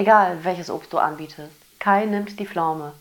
Egal welches Obst du anbietest, Kai nimmt die Pflaume.